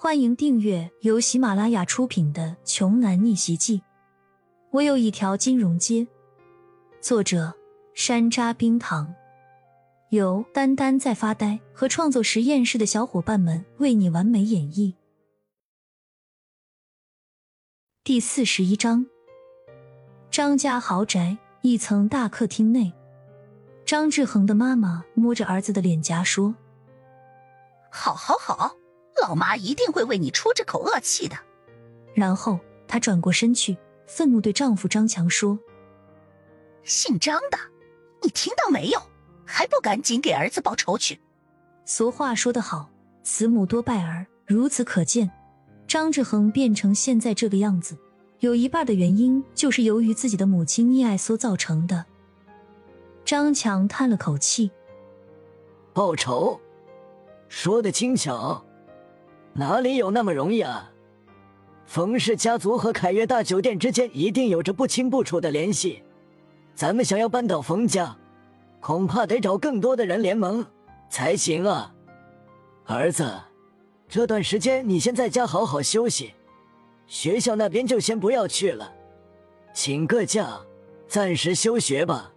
欢迎订阅由喜马拉雅出品的《穷男逆袭记》。我有一条金融街，作者山楂冰糖，由丹丹在发呆和创作实验室的小伙伴们为你完美演绎。第四十一章，张家豪宅一层大客厅内，张志恒的妈妈摸着儿子的脸颊说：“好，好，好。”老妈一定会为你出这口恶气的。然后她转过身去，愤怒对丈夫张强说：“姓张的，你听到没有？还不赶紧给儿子报仇去！”俗话说得好，“慈母多败儿”，如此可见，张志恒变成现在这个样子，有一半的原因就是由于自己的母亲溺爱所造成的。张强叹了口气：“报仇，说的轻巧。”哪里有那么容易啊！冯氏家族和凯悦大酒店之间一定有着不清不楚的联系。咱们想要扳倒冯家，恐怕得找更多的人联盟才行啊！儿子，这段时间你先在家好好休息，学校那边就先不要去了，请个假，暂时休学吧。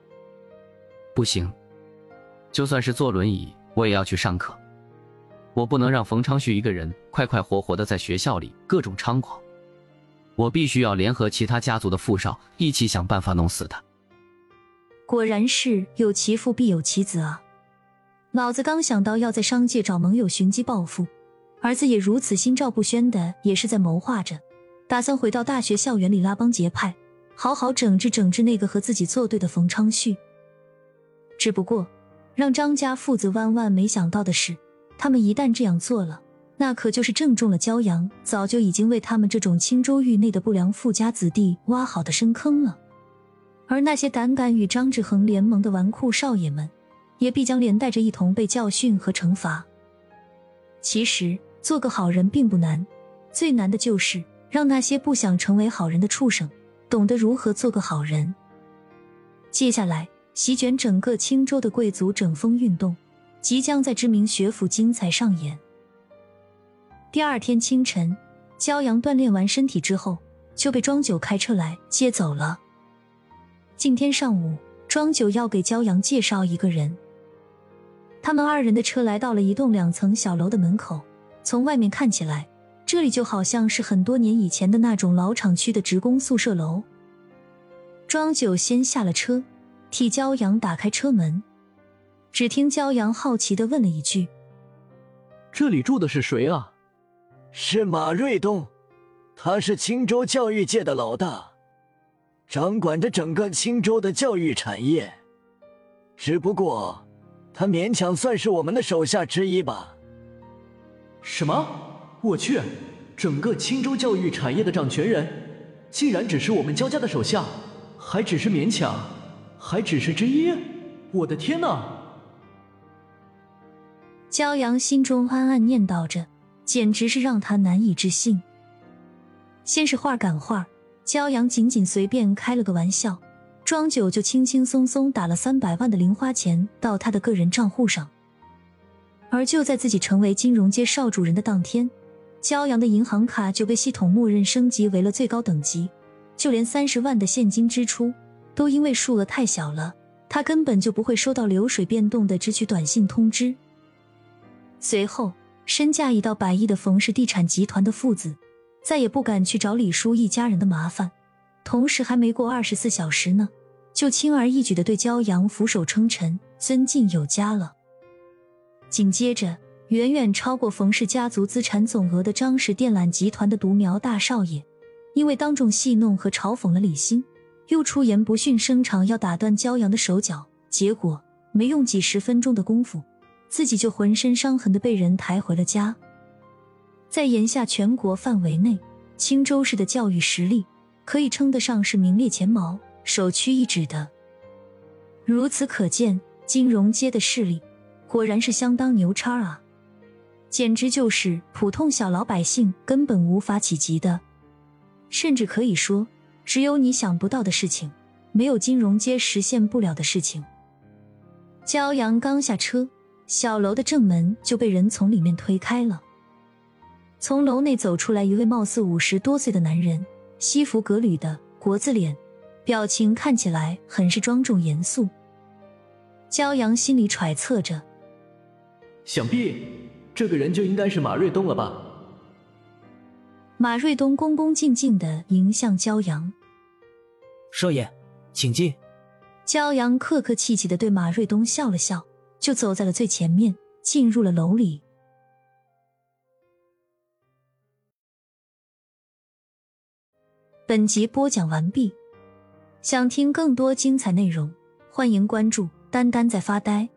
不行，就算是坐轮椅，我也要去上课。我不能让冯昌旭一个人快快活活的在学校里各种猖狂，我必须要联合其他家族的富少一起想办法弄死他。果然是有其父必有其子啊！老子刚想到要在商界找盟友寻机报复，儿子也如此心照不宣的，也是在谋划着，打算回到大学校园里拉帮结派，好好整治整治那个和自己作对的冯昌旭。只不过，让张家父子万万没想到的是。他们一旦这样做了，那可就是正中了骄阳早就已经为他们这种青州域内的不良富家子弟挖好的深坑了。而那些胆敢与张志恒联盟的纨绔少爷们，也必将连带着一同被教训和惩罚。其实，做个好人并不难，最难的就是让那些不想成为好人的畜生懂得如何做个好人。接下来，席卷整个青州的贵族整风运动。即将在知名学府精彩上演。第二天清晨，骄阳锻炼完身体之后，就被庄九开车来接走了。今天上午，庄九要给骄阳介绍一个人。他们二人的车来到了一栋两层小楼的门口，从外面看起来，这里就好像是很多年以前的那种老厂区的职工宿舍楼。庄九先下了车，替骄阳打开车门。只听骄阳好奇的问了一句：“这里住的是谁啊？”“是马瑞东，他是青州教育界的老大，掌管着整个青州的教育产业。只不过，他勉强算是我们的手下之一吧。”“什么？我去！整个青州教育产业的掌权人，竟然只是我们焦家的手下，还只是勉强，还只是之一！我的天哪！”骄阳心中暗暗念叨着，简直是让他难以置信。先是话赶话，骄阳仅仅随便开了个玩笑，庄九就轻轻松松打了三百万的零花钱到他的个人账户上。而就在自己成为金融街少主人的当天，骄阳的银行卡就被系统默认升级为了最高等级，就连三十万的现金支出都因为数额太小了，他根本就不会收到流水变动的支取短信通知。随后，身价已到百亿的冯氏地产集团的父子，再也不敢去找李叔一家人的麻烦。同时，还没过二十四小时呢，就轻而易举的对骄阳俯首称臣，尊敬有加了。紧接着，远远超过冯氏家族资产总额的张氏电缆集团的独苗大少爷，因为当众戏弄和嘲讽了李欣，又出言不逊声长要打断骄阳的手脚，结果没用几十分钟的功夫。自己就浑身伤痕的被人抬回了家。在眼下全国范围内，青州市的教育实力可以称得上是名列前茅、首屈一指的。如此可见，金融街的势力果然是相当牛叉啊！简直就是普通小老百姓根本无法企及的，甚至可以说，只有你想不到的事情，没有金融街实现不了的事情。骄阳刚下车。小楼的正门就被人从里面推开了。从楼内走出来一位貌似五十多岁的男人，西服革履的国字脸，表情看起来很是庄重严肃。骄阳心里揣测着，想必这个人就应该是马瑞东了吧。马瑞东恭恭敬敬的迎向骄阳，少爷，请进。骄阳客客气气的对马瑞东笑了笑，就走在了最前面，进入了楼里。本集播讲完毕，想听更多精彩内容，欢迎关注“丹丹在发呆”。